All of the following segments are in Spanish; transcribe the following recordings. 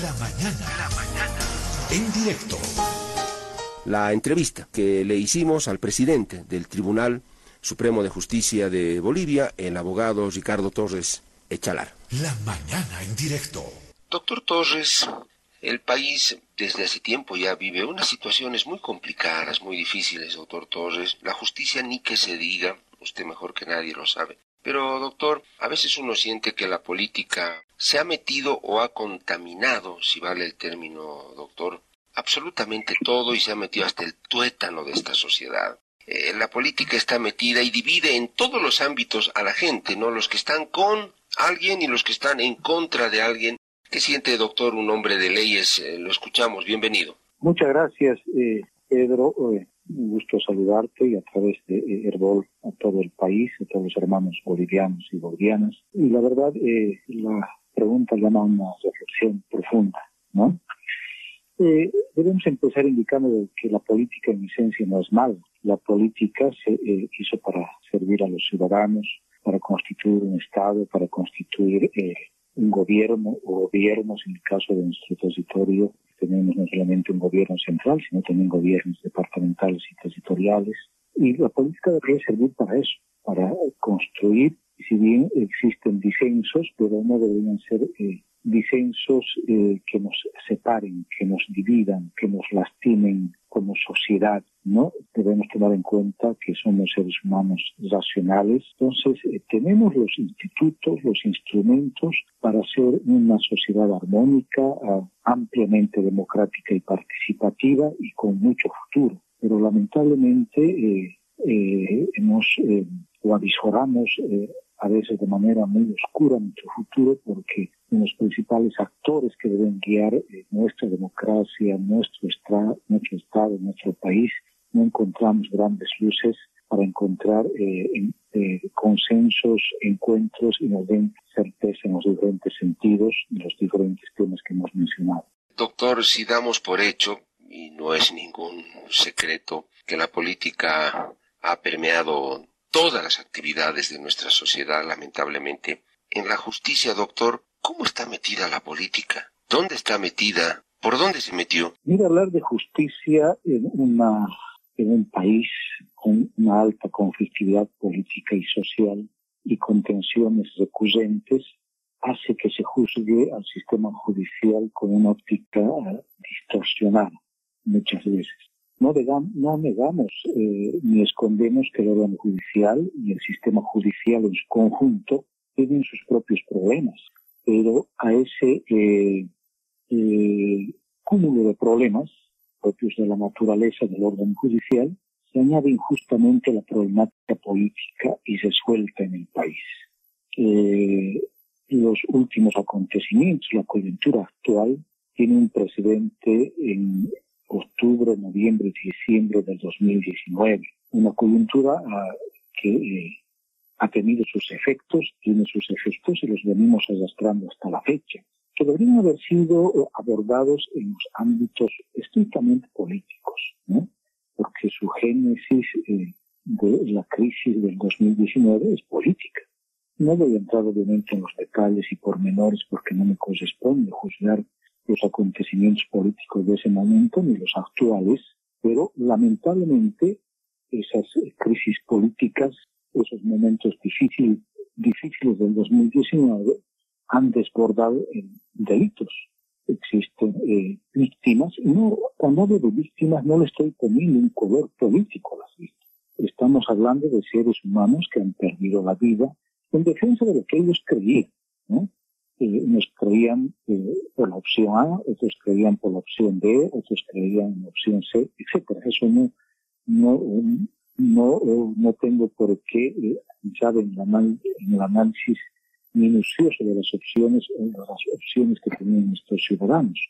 La mañana. La mañana. En directo. La entrevista que le hicimos al presidente del Tribunal Supremo de Justicia de Bolivia, el abogado Ricardo Torres Echalar. La mañana en directo. Doctor Torres, el país desde hace tiempo ya vive unas situaciones muy complicadas, muy difíciles, doctor Torres. La justicia ni que se diga, usted mejor que nadie lo sabe. Pero, doctor, a veces uno siente que la política se ha metido o ha contaminado, si vale el término, doctor, absolutamente todo y se ha metido hasta el tuétano de esta sociedad. Eh, la política está metida y divide en todos los ámbitos a la gente, ¿no? Los que están con alguien y los que están en contra de alguien. ¿Qué siente, doctor, un hombre de leyes? Eh, lo escuchamos. Bienvenido. Muchas gracias, eh, Pedro. un gusto saludarte y a través de Herbol a todo el país, a todos los hermanos bolivianos y bolivianas. Y la verdad, la pregunta llama a una reflexión profunda, ¿no? debemos empezar indicando que la política en esencia no es mala. La política se eh, hizo para servir a los ciudadanos, para constituir un Estado, para constituir eh, un gobierno o gobiernos, en el caso de nuestro territorio, tenemos no solamente un gobierno central, sino también gobiernos departamentales y territoriales. Y la política debería servir para eso, para construir, si bien existen disensos, pero no deberían ser eh, disensos eh, que nos separen, que nos dividan, que nos lastimen como sociedad, ¿no? Debemos tomar en cuenta que somos seres humanos racionales. Entonces, eh, tenemos los institutos, los instrumentos para ser una sociedad armónica, ah, ampliamente democrática y participativa y con mucho futuro. Pero lamentablemente eh, hemos o avisoramos a veces de manera muy oscura nuestro futuro porque los principales actores que deben guiar eh, nuestra democracia, nuestro, nuestro Estado, nuestro país, no encontramos grandes luces para encontrar eh, eh, consensos, encuentros y nos den certeza en los diferentes sentidos de los diferentes temas que hemos mencionado. Doctor, si damos por hecho, y no es ningún secreto, que la política ha permeado todas las actividades de nuestra sociedad, lamentablemente. En la justicia, doctor, ¿cómo está metida la política? ¿Dónde está metida? ¿Por dónde se metió? Mira, hablar de justicia en, una, en un país con una alta conflictividad política y social y con tensiones recurrentes hace que se juzgue al sistema judicial con una óptica distorsionada muchas veces. No, no negamos eh, ni escondemos que el órgano judicial y el sistema judicial en su conjunto tienen sus propios problemas, pero a ese eh, eh, cúmulo de problemas propios de la naturaleza del órgano judicial se añade injustamente la problemática política y se suelta en el país. los últimos acontecimientos, la coyuntura actual, tiene un precedente en, octubre, noviembre y diciembre del 2019. Una coyuntura ah, que eh, ha tenido sus efectos, tiene sus efectos y los venimos arrastrando hasta la fecha, que deberían haber sido eh, abordados en los ámbitos estrictamente políticos, ¿no? porque su génesis eh, de la crisis del 2019 es política. No voy a entrar obviamente en los detalles y pormenores porque no me corresponde juzgar los acontecimientos políticos de ese momento ni los actuales, pero lamentablemente esas crisis políticas, esos momentos difíciles, difíciles del 2019 han desbordado en delitos. Existen eh, víctimas, no, cuando hablo de víctimas no le estoy poniendo un color político a las víctimas. Estamos hablando de seres humanos que han perdido la vida en defensa de lo que ellos creían, ¿no? Unos creían eh, por la opción A, otros creían por la opción B, otros creían en la opción C, etcétera. Eso no, no, no, no tengo por qué eh, en, en el análisis minucioso de las opciones o de las opciones que tenían nuestros ciudadanos.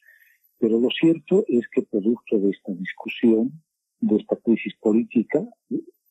Pero lo cierto es que producto de esta discusión, de esta crisis política,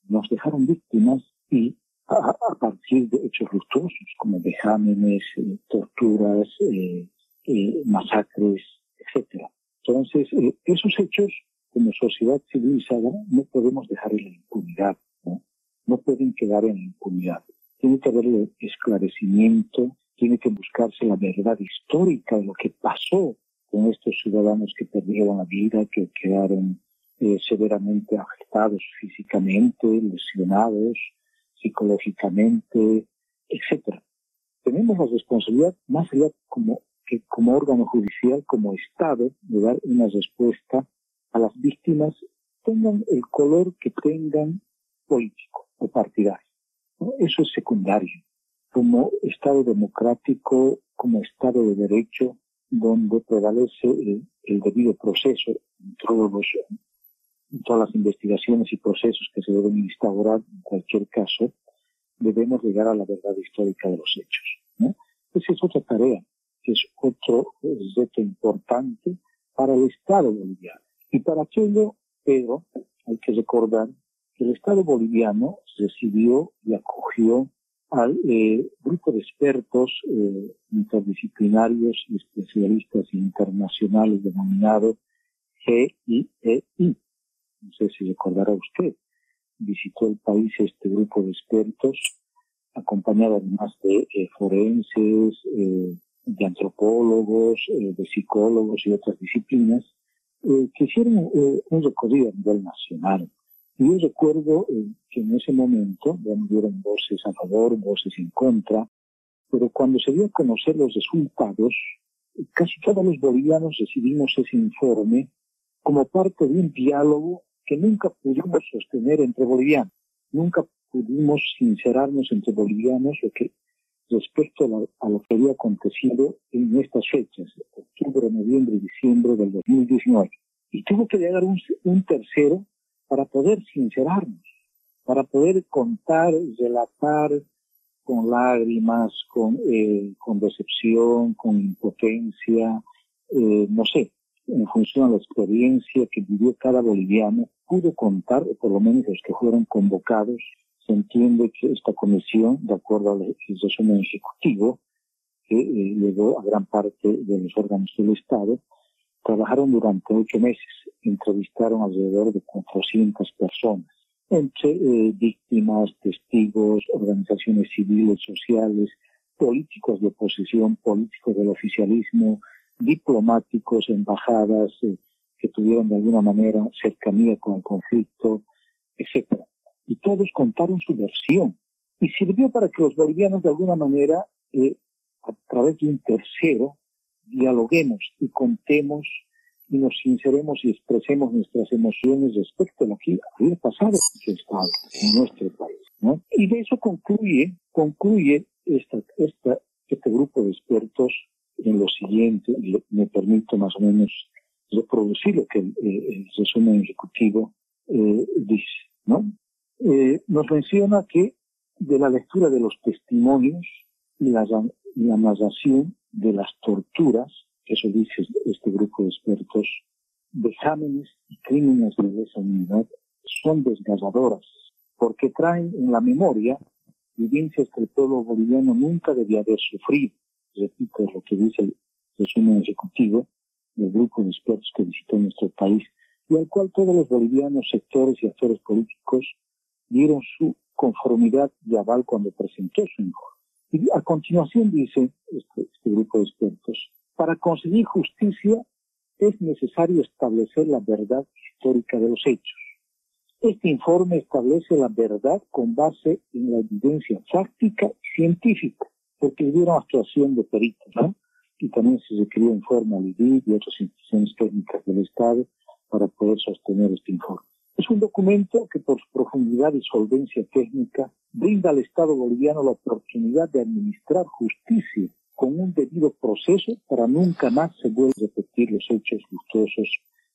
nos dejaron víctimas y a, partir de hechos luctuosos como vejámenes, eh, torturas, eh, eh, masacres, etcétera. Entonces, esos hechos como sociedad civilizada no podemos dejar en la impunidad, ¿no? no pueden quedar en la impunidad. Tiene que haber esclarecimiento, tiene que buscarse la verdad histórica de lo que pasó con estos ciudadanos que perdieron la vida, que quedaron eh, severamente afectados físicamente, lesionados psicológicamente, etcétera. Tenemos la responsabilidad, más allá como, que como órgano judicial, como Estado, de dar una respuesta a las víctimas, tengan el color que tengan político o partidario. Eso es secundario. Como Estado democrático, como Estado de derecho, donde prevalece el, debido proceso en todos los todas las investigaciones y procesos que se deben instaurar en cualquier caso, debemos llegar a la verdad histórica de los hechos. Esa es otra tarea, que es otro reto importante para el Estado boliviano. Y para aquello, Pedro, hay que recordar que el Estado boliviano recibió y acogió al eh, grupo de expertos eh, interdisciplinarios y especialistas internacionales denominado GIEI, no sé si recordará usted, visitó el país este grupo de expertos, acompañado además de eh, forenses, eh, de antropólogos, eh, de psicólogos y otras disciplinas, que hicieron un recorrido a nivel nacional. Y yo recuerdo que en ese momento, bueno, dieron voces a favor, voces en contra, pero cuando se dio a conocer los resultados, casi todos los bolivianos recibimos ese informe como parte de un diálogo que nunca pudimos sostener entre bolivianos. Nunca pudimos sincerarnos entre bolivianos lo que, respecto a, lo que había acontecido en estas fechas, octubre, noviembre y diciembre del 2019. Y tuvo que llegar un, un tercero para poder sincerarnos, para poder contar, relatar con lágrimas, con, eh, con decepción, con impotencia, eh, no sé, en función a la experiencia que vivió cada boliviano, pudo contar, por lo menos los que fueron convocados, se entiende que esta comisión, de acuerdo al resumen ejecutivo, que eh, llegó a gran parte de los órganos del Estado, trabajaron durante ocho meses, entrevistaron alrededor de 400 personas, entre eh, víctimas, testigos, organizaciones civiles, sociales, políticos de oposición, políticos del oficialismo, diplomáticos, embajadas eh, que tuvieron de alguna manera cercanía con el conflicto, etcétera. Y todos contaron su versión. Y sirvió para que los bolivianos de alguna manera, eh, a través de un tercero, dialoguemos y contemos y nos sinceremos y expresemos nuestras emociones respecto a lo que había pasado en nuestro país. ¿no? Y de eso concluye, concluye esta, esta, este grupo de expertos en lo siguiente, me permito más o menos reproducir lo que el, eh, resumen ejecutivo eh, dice, ¿no? Eh, nos menciona que de la lectura de los testimonios y la, la narración de las torturas, eso dice este grupo de expertos, vejámenes y crímenes de lesa humanidad son desgarradoras, porque traen en la memoria vivencias que el pueblo boliviano nunca debía haber sufrido repito lo que dice el resumen ejecutivo del grupo de expertos que visitó nuestro país y al cual todos los bolivianos, sectores y actores políticos dieron su conformidad y aval cuando presentó su informe. Y a continuación dice este, este grupo de expertos, para conseguir justicia es necesario establecer la verdad histórica de los hechos. Este informe establece la verdad con base en la evidencia fáctica científica porque hubiera actuación de peritos, ¿no? Y también se requirió informe al IDID y otras instituciones técnicas del Estado para poder sostener este informe. Es un documento que por su profundidad y solvencia técnica brinda al Estado boliviano la oportunidad de administrar justicia con un debido proceso para nunca más se vuelvan a repetir los hechos luctuosos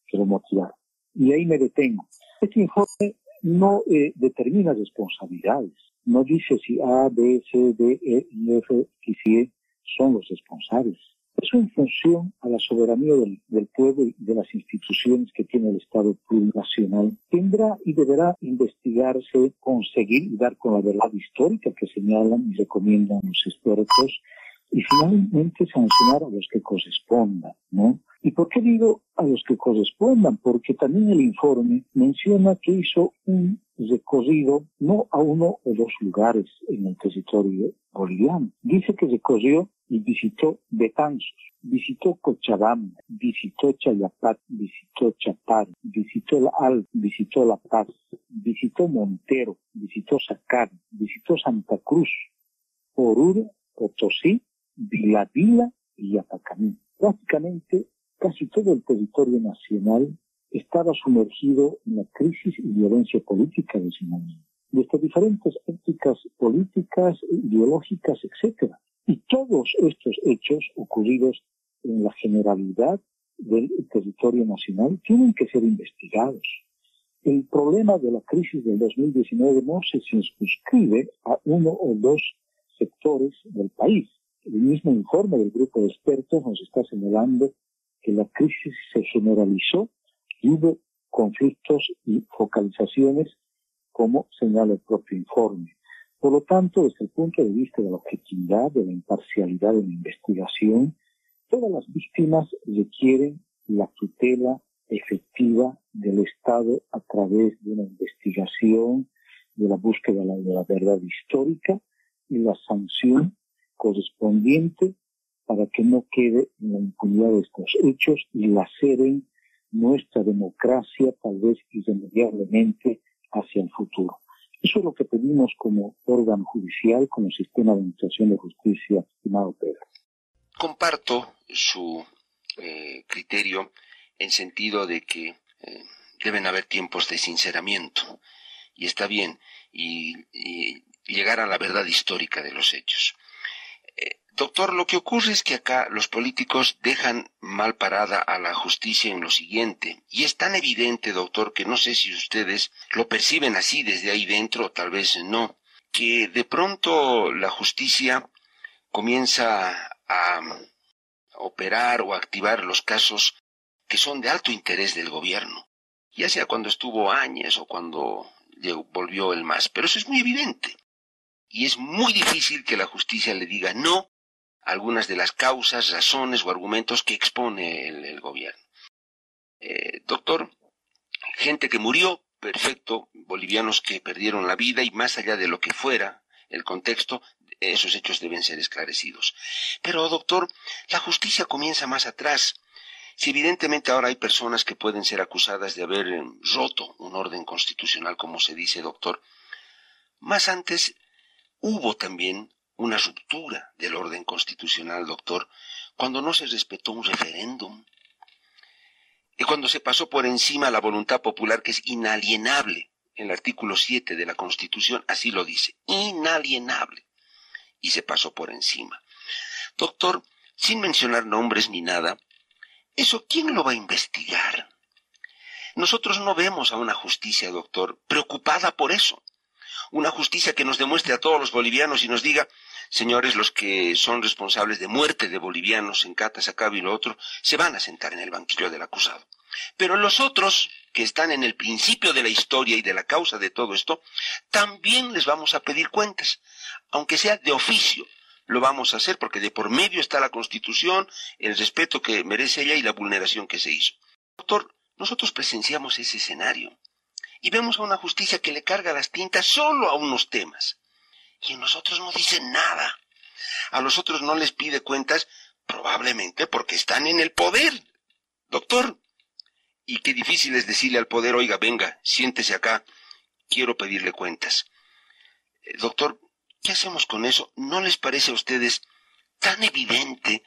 que lo motivaron. Y ahí me detengo. Este informe no eh, determina responsabilidades, no dice si A, B, C, D, E, F y E son los responsables. Eso en función a la soberanía del, pueblo y de las instituciones que tiene el Estado plurinacional. Tendrá y deberá investigarse, conseguir y dar con la verdad histórica que señalan y recomiendan los expertos y finalmente sancionar a los que correspondan, ¿no? ¿Y por qué digo a los que correspondan? Porque también el informe menciona que hizo un recorrido no a uno o dos lugares en el territorio boliviano. Dice que recorrió y visitó Betanzos, visitó Cochabamba, visitó Chayapat, visitó Chapar, visitó La Al, visitó La Paz, visitó Montero, visitó Sacar, visitó Santa Cruz, Oruro, Potosí, Vila Vila y Apacamí. Prácticamente casi todo el territorio nacional estaba sumergido en la crisis y violencia política de ese momento, desde diferentes éticas políticas, ideológicas, etc. Y todos estos hechos ocurridos en la generalidad del territorio nacional tienen que ser investigados. El problema de la crisis del 2019 no se circunscribe a uno o dos sectores del país. El mismo informe del grupo de expertos nos está señalando que la crisis se generalizó conflictos y focalizaciones como señala el propio informe. Por lo tanto, desde el punto de vista de la objetividad, de la imparcialidad de la investigación, todas las víctimas requieren la tutela efectiva del Estado a través de una investigación, de la búsqueda de la verdad histórica y la sanción correspondiente para que no quede en la impunidad de estos hechos y laceren nuestra democracia tal vez irremediablemente hacia el futuro. Eso es lo que pedimos como órgano judicial, como sistema de administración de justicia, estimado Pedro. Comparto su eh, criterio en sentido de que eh, deben haber tiempos de sinceramiento y está bien y, llegar a la verdad histórica de los hechos. Doctor, lo que ocurre es que acá los políticos dejan mal parada a la justicia en lo siguiente, y es tan evidente, doctor, que no sé si ustedes lo perciben así desde ahí dentro, tal vez no, que de pronto la justicia comienza a operar o activar los casos que son de alto interés del gobierno, ya sea cuando estuvo Áñez o cuando volvió el MAS, pero eso es muy evidente. Y es muy difícil que la justicia le diga no a algunas de las causas, razones o argumentos que expone el, gobierno. Eh, doctor, gente que murió, perfecto, bolivianos que perdieron la vida y más allá de lo que fuera el contexto, esos hechos deben ser esclarecidos. Pero, doctor, la justicia comienza más atrás. Si evidentemente ahora hay personas que pueden ser acusadas de haber eh, roto un orden constitucional, como se dice, doctor, más antes hubo también una ruptura del orden constitucional, doctor, cuando no se respetó un referéndum y cuando se pasó por encima la voluntad popular que es inalienable. En el artículo 7 de la Constitución así lo dice, inalienable y se pasó por encima. Doctor, sin mencionar nombres ni nada, ¿eso quién lo va a investigar? Nosotros no vemos a una justicia, doctor, preocupada por eso. Una justicia que nos demuestre a todos los bolivianos y nos diga, señores, los que son responsables de muerte de bolivianos en Catasacaba y lo otro, se van a sentar en el banquillo del acusado. Pero los otros, que están en el principio de la historia y de la causa de todo esto, también les vamos a pedir cuentas aunque sea de oficio, lo vamos a hacer porque de por medio está la Constitución, el respeto que merece ella y la vulneración que se hizo. Doctor, nosotros presenciamos ese escenario y vemos a una justicia que le carga las tintas solo a unos temas y a nosotros no dice nada. A los otros no les pide cuentas probablemente porque están en el poder. Doctor, y qué difícil es decirle al poder, oiga, venga, siéntese acá, quiero pedirle cuentas. Eh, doctor, ¿Qué hacemos con eso? ¿No les parece a ustedes tan evidente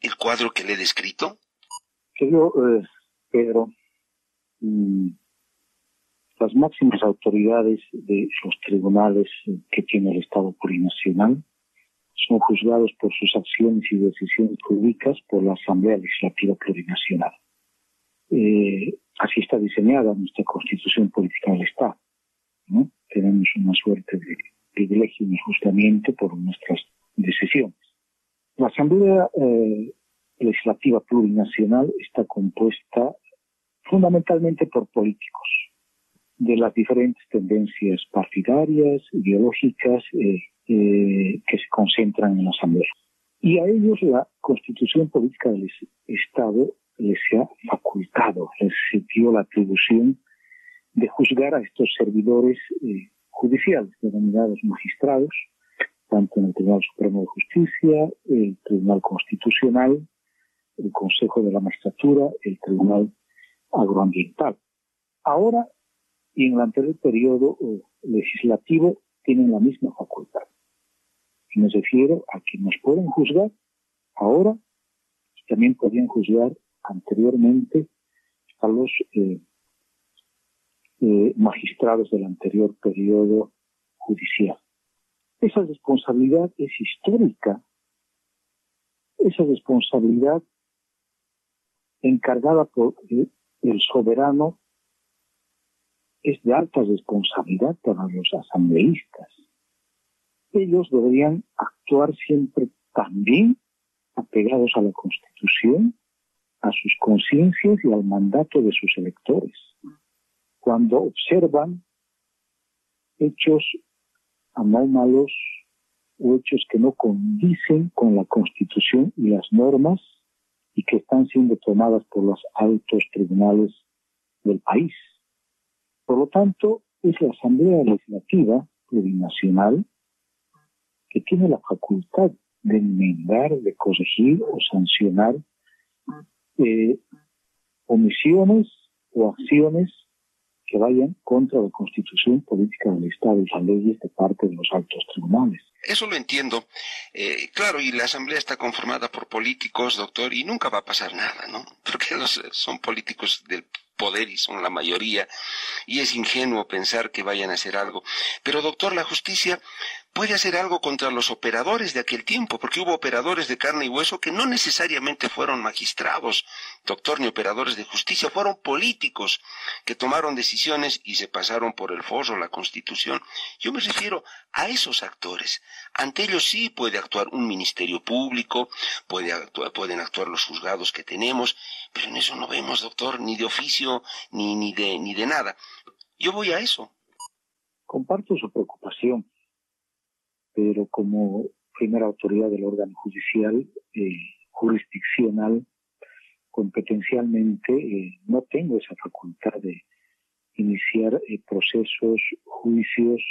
el cuadro que le he descrito? Querido eh, Pedro, mm, las máximas autoridades de los tribunales que tiene el Estado plurinacional son juzgados por sus acciones y decisiones públicas por la Asamblea Legislativa Plurinacional. Eh, así está diseñada nuestra constitución política del Estado. Tenemos una suerte de privilegio injustamente por nuestras decisiones. La Asamblea eh, Legislativa Plurinacional está compuesta fundamentalmente por políticos de las diferentes tendencias partidarias, ideológicas eh, eh, que se concentran en la Asamblea. Y a ellos la constitución política del Estado les ha facultado, les dio la atribución de juzgar a estos servidores judiciales, denominados magistrados, tanto en el Tribunal Supremo de Justicia, el Tribunal Constitucional, el Consejo de la Magistratura, el Tribunal Agroambiental. Ahora y en el anterior periodo eh, legislativo tienen la misma facultad. Y me refiero a que nos pueden juzgar ahora también podían juzgar anteriormente a los eh, eh, magistrados del anterior periodo judicial. Esa responsabilidad es histórica. Esa responsabilidad encargada por el soberano es de alta responsabilidad para los asambleístas. Ellos deberían actuar siempre también apegados a la Constitución, a sus conciencias y al mandato de sus electores. Cuando observan hechos anómalos o hechos que no condicen con la Constitución y las normas y que están siendo tomadas por los altos tribunales del país. Por lo tanto, es la Asamblea Legislativa Plurinacional que tiene la facultad de enmendar, de corregir o sancionar eh, omisiones o acciones que vayan contra la constitución política del Estado y las leyes de parte de los altos tribunales. Eso lo entiendo. Eh, claro, y la Asamblea está conformada por políticos, doctor, y nunca va a pasar nada, ¿no? Porque son políticos del poder y son la mayoría, y es ingenuo pensar que vayan a hacer algo. Pero, doctor, la justicia puede hacer algo contra los operadores de aquel tiempo, porque hubo operadores de carne y hueso que no necesariamente fueron magistrados, doctor, ni operadores de justicia, fueron políticos que tomaron decisiones y se pasaron por el forro la Constitución. Yo me refiero a esos actores. Ante ellos sí puede actuar un ministerio público, puede pueden actuar los juzgados que tenemos, pero en eso no vemos, doctor, ni de oficio, ni, ni, de, ni de nada. Yo voy a eso. Comparto su preocupación pero como primera autoridad del órgano judicial, eh, jurisdiccional, competencialmente, eh, no tengo esa facultad de iniciar eh, procesos, juicios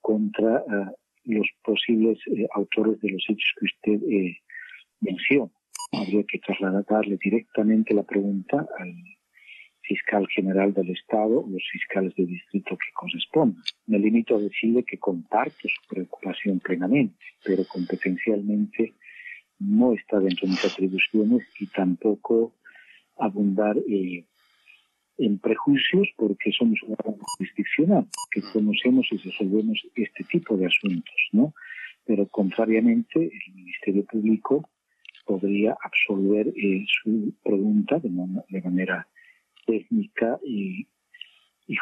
contra ah, los posibles autores de los hechos que usted menciona. Habría que trasladarle directamente la pregunta al fiscal general del Estado o los fiscales de distrito que correspondan. Me limito a decirle que comparto su preocupación plenamente, pero competencialmente no está dentro de mis atribuciones y tampoco abundar eh, en prejuicios porque somos una jurisdiccional, que conocemos y resolvemos este tipo de asuntos, ¿no? Pero contrariamente, el Ministerio Público podría absolver eh, su pregunta de, de manera técnica y,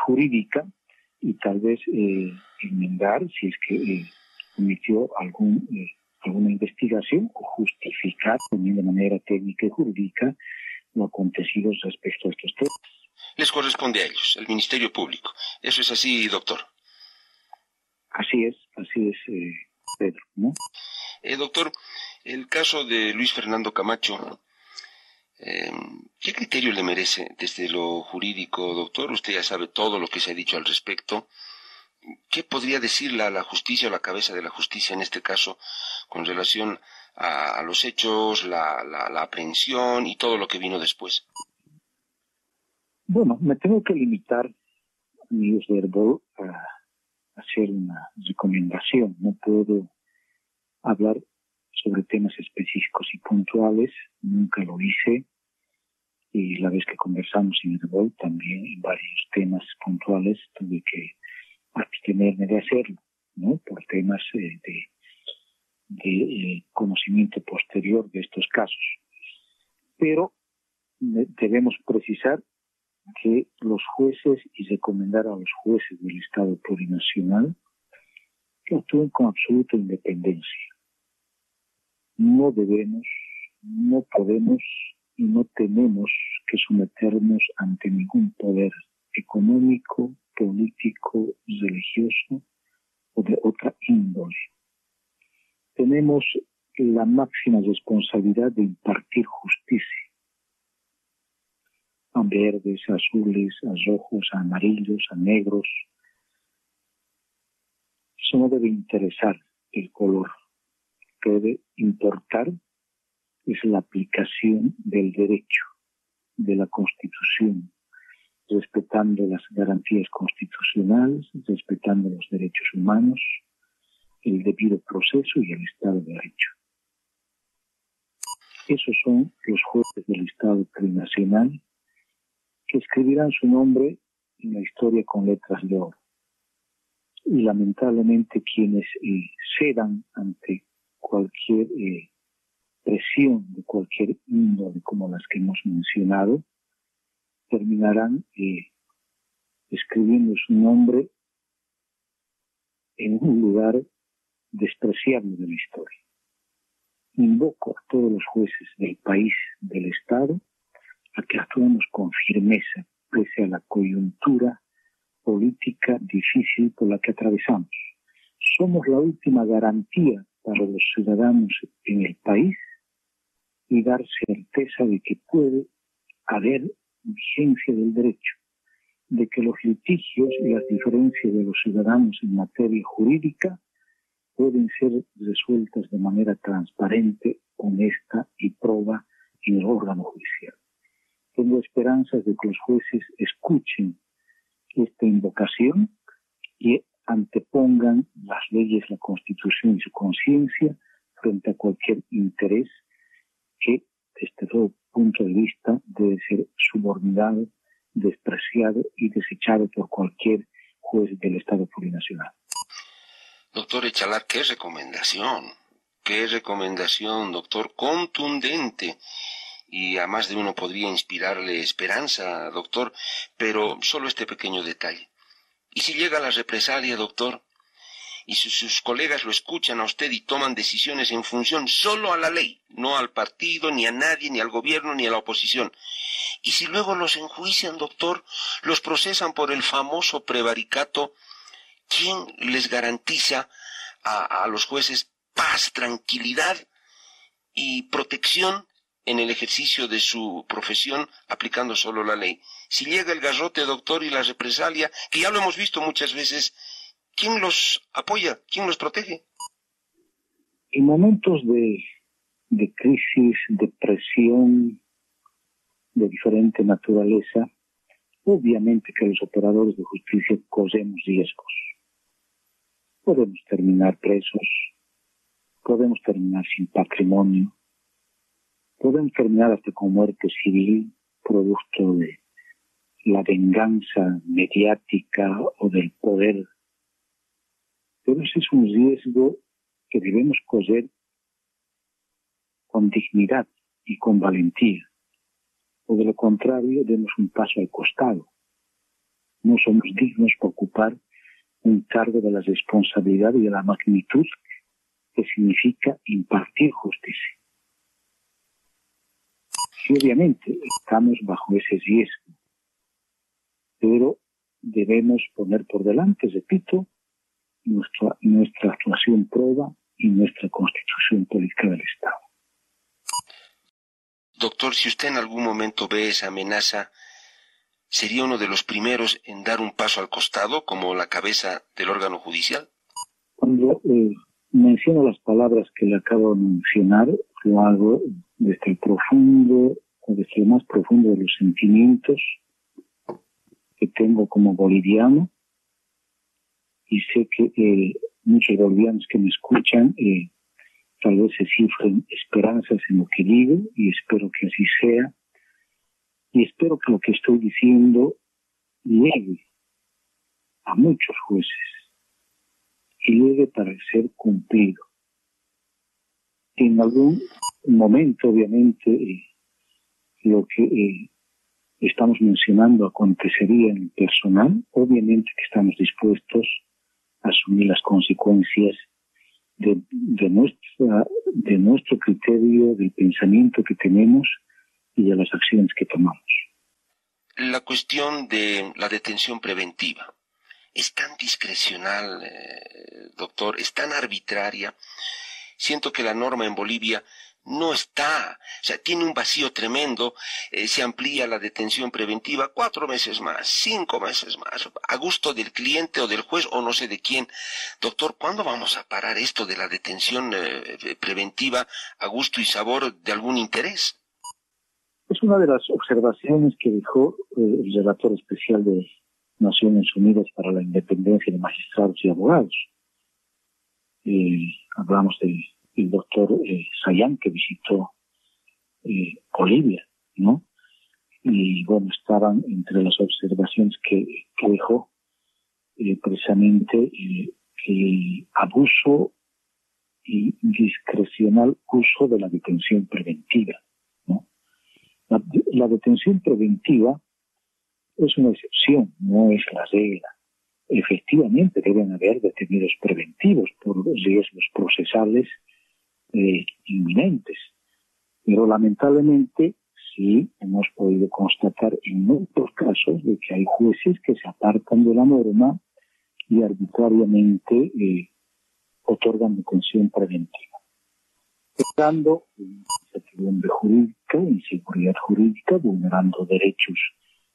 jurídica y tal vez eh, enmendar si es que eh, cometió algún, eh, alguna investigación o justificar también de manera técnica y jurídica lo acontecido respecto a estos temas. Les corresponde a ellos, el Ministerio Público. ¿Eso es así, doctor? Así es, así es, Pedro, ¿no? doctor, el caso de Luis Fernando Camacho eh, ¿Qué criterio le merece desde lo jurídico, doctor? Usted ya sabe todo lo que se ha dicho al respecto. ¿Qué podría decirle a la justicia o la cabeza de la justicia en este caso con relación a, los hechos, la, aprehensión y todo lo que vino después? Bueno, me tengo que limitar, amigos verbal, a hacer una recomendación. No puedo hablar sobre temas específicos y puntuales, nunca lo hice. Y la vez que conversamos en el también en varios temas puntuales tuve que abstenerme de hacerlo, ¿no? Por temas eh, de, eh, conocimiento posterior de estos casos. Pero debemos precisar que los jueces y recomendar a los jueces del Estado plurinacional que actúen con absoluta independencia no debemos, no podemos y no tenemos que someternos ante ningún poder económico, político, religioso o de otra índole. Tenemos la máxima responsabilidad de impartir justicia a verdes, a azules, a rojos, a amarillos, a negros. Eso no debe interesar el color. Puede importar es la aplicación del derecho, de la Constitución, respetando las garantías constitucionales, respetando los derechos humanos, el debido proceso y el Estado de Derecho. Esos son los jueces del Estado plurinacional que escribirán su nombre en la historia con letras de oro. Y lamentablemente quienes eh, cedan ante cualquier eh, presión de cualquier índole como las que hemos mencionado, terminarán eh, escribiendo su nombre en un lugar despreciable de la historia. Invoco a todos los jueces del país, del Estado, a que actuemos con firmeza, pese a la coyuntura política difícil por la que atravesamos. Somos la última garantía para los ciudadanos en el país y dar certeza de que puede haber vigencia del derecho, de que los litigios y las diferencias de los ciudadanos en materia jurídica pueden ser resueltas de manera transparente, honesta y proba en el órgano judicial. Tengo esperanzas de que los jueces escuchen esta invocación y antepongan las leyes, la constitución y su conciencia frente a cualquier interés que desde todo punto de vista debe ser subordinado, despreciado y desechado por cualquier juez del Estado plurinacional. Doctor Echalar, qué recomendación, qué recomendación, doctor, contundente. Y a más de uno podría inspirarle esperanza, doctor, pero solo este pequeño detalle. ¿Y si llega la represalia, doctor? y sus colegas lo escuchan a usted y toman decisiones en función solo a la ley, no al partido, ni a nadie, ni al gobierno, ni a la oposición. Y si luego los enjuician, doctor, los procesan por el famoso prevaricato, ¿quién les garantiza a, a los jueces paz, tranquilidad y protección en el ejercicio de su profesión aplicando solo la ley? Si llega el garrote, doctor, y la represalia, que ya lo hemos visto muchas veces, ¿quién los apoya? ¿Quién los protege? En momentos de, de crisis, de presión de diferente naturaleza, obviamente que los operadores de justicia corremos riesgos. Podemos terminar presos, podemos terminar sin patrimonio, podemos terminar hasta con muerte civil, producto de la venganza mediática o del poder pero ese es un riesgo que debemos correr con dignidad y con valentía. O de lo contrario, demos un paso al costado. No somos dignos para ocupar un cargo de la responsabilidad y de la magnitud que significa impartir justicia. Y obviamente estamos bajo ese riesgo, pero debemos poner por delante, repito, nuestra, nuestra actuación prueba y nuestra constitución política del Estado. Doctor, si usted en algún momento ve esa amenaza, ¿sería uno de los primeros en dar un paso al costado como la cabeza del órgano judicial? Cuando eh, menciono las palabras que le acabo de mencionar, lo hago desde el profundo, o desde el más profundo de los sentimientos que tengo como boliviano y sé que eh, muchos bolivianos que me escuchan eh, tal vez se cifren esperanzas en lo que digo y espero que así sea y espero que lo que estoy diciendo llegue a muchos jueces y llegue para ser cumplido. En algún momento, obviamente, eh, lo que eh, estamos mencionando acontecería en el personal, obviamente que estamos dispuestos asumir las consecuencias de, de, nuestra, de nuestro criterio, del pensamiento que tenemos y de las acciones que tomamos. La cuestión de la detención preventiva es tan discrecional, eh, doctor, es tan arbitraria. Siento que la norma en Bolivia no está. O sea, tiene un vacío tremendo. Eh, se amplía la detención preventiva cuatro meses más, cinco meses más, a gusto del cliente o del juez o no sé de quién. Doctor, ¿cuándo vamos a parar esto de la detención eh, preventiva a gusto y sabor de algún interés? Es una de las observaciones que dejó eh, el relator especial de Naciones Unidas para la Independencia de Magistrados y Abogados. hablamos de el doctor eh, Sayán, que visitó eh, Bolivia, ¿no? Y bueno, estaban entre las observaciones que, dejó eh, precisamente el abuso y discrecional uso de la detención preventiva. ¿no? la, detención preventiva es una excepción, no es la regla. Efectivamente deben haber detenidos preventivos por riesgos procesales eh, inminentes. Pero lamentablemente sí hemos podido constatar en muchos casos de que hay jueces que se apartan de la norma y arbitrariamente eh, otorgan detención preventiva, generando incertidumbre jurídica, inseguridad jurídica, vulnerando derechos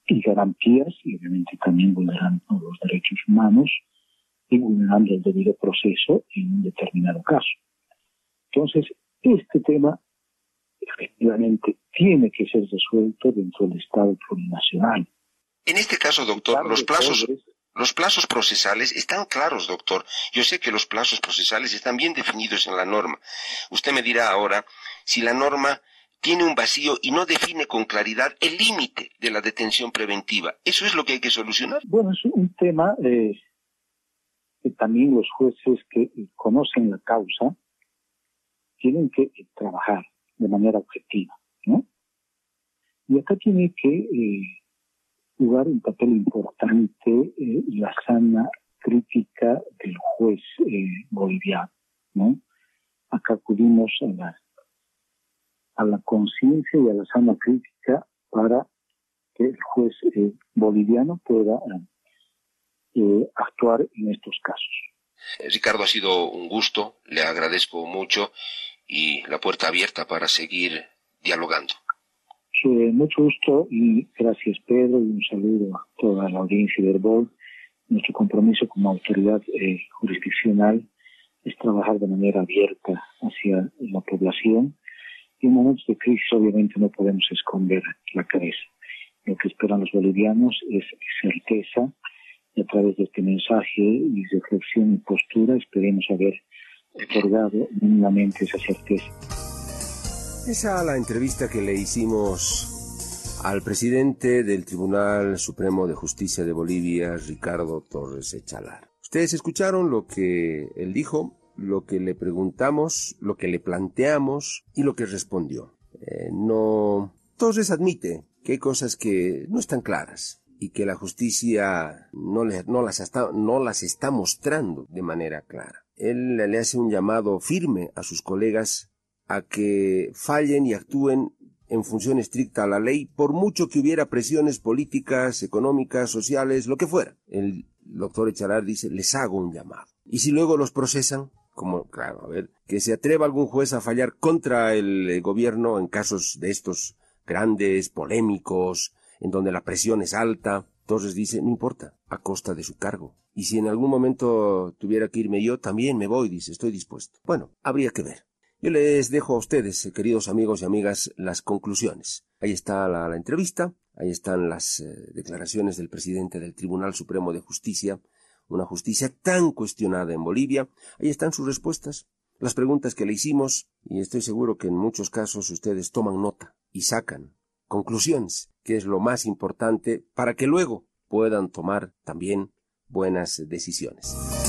y garantías y obviamente también vulnerando los derechos humanos y vulnerando el debido proceso en un determinado caso. Entonces, este tema efectivamente tiene que ser resuelto dentro del Estado plurinacional. En este caso, doctor, los plazos, los plazos procesales están claros, doctor. Yo sé que los plazos procesales están bien definidos en la norma. Usted me dirá ahora si la norma tiene un vacío y no define con claridad el límite de la detención preventiva. ¿Eso es lo que hay que solucionar? Bueno, es un tema eh, que también los jueces que conocen la causa tienen que trabajar de manera objetiva, ¿no? Y acá tiene que eh, jugar un papel importante eh, la sana crítica del juez eh, boliviano, ¿no? Acá acudimos a la, a la conciencia y a la sana crítica para que el juez boliviano pueda actuar en estos casos. Ricardo, ha sido un gusto, le agradezco mucho y la puerta abierta para seguir dialogando. Sí, mucho gusto y gracias Pedro y un saludo a toda la audiencia de Herbol. Nuestro compromiso como autoridad eh, jurisdiccional es trabajar de manera abierta hacia la población y en momentos de crisis obviamente no podemos esconder la cabeza. Lo que esperan los bolivianos es certeza y a través de este mensaje y reflexión y postura esperemos haber otorgado mínimamente esa certeza. Esa la entrevista que le hicimos al presidente del Tribunal Supremo de Justicia de Bolivia, Ricardo Torres Echalar. Ustedes escucharon lo que él dijo, lo que le preguntamos, lo que le planteamos y lo que respondió. Eh, no. Torres admite que hay cosas que no están claras y que la justicia no, no, las está, no las está mostrando de manera clara él le hace un llamado firme a sus colegas a que fallen y actúen en función estricta a la ley, por mucho que hubiera presiones políticas, económicas, sociales, lo que fuera. El doctor Echalar dice, les hago un llamado. Y si luego los procesan, como, claro, a ver, que se atreva algún juez a fallar contra el gobierno en casos de estos grandes, polémicos, en donde la presión es alta, entonces dice, no importa, a costa de su cargo. Y si en algún momento tuviera que irme yo, también me voy, dice, estoy dispuesto. Bueno, habría que ver. Yo les dejo a ustedes, eh, queridos amigos y amigas, las conclusiones. Ahí está la, entrevista, ahí están las eh, declaraciones del presidente del Tribunal Supremo de Justicia, una justicia tan cuestionada en Bolivia. Ahí están sus respuestas, las preguntas que le hicimos, y estoy seguro que en muchos casos ustedes toman nota y sacan conclusiones, que es lo más importante para que luego puedan tomar también buenas decisiones.